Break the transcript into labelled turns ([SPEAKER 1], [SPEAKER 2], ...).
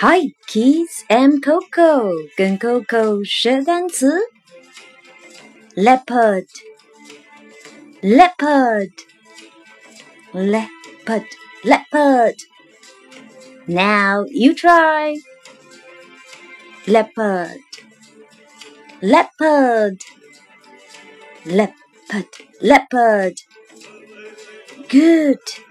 [SPEAKER 1] Hi, kids! I'm Coco. 跟 Coco 学单词。Leopard, leopard, leopard, leopard. Now you try. Leopard, leopard, leopard, leopard. Good.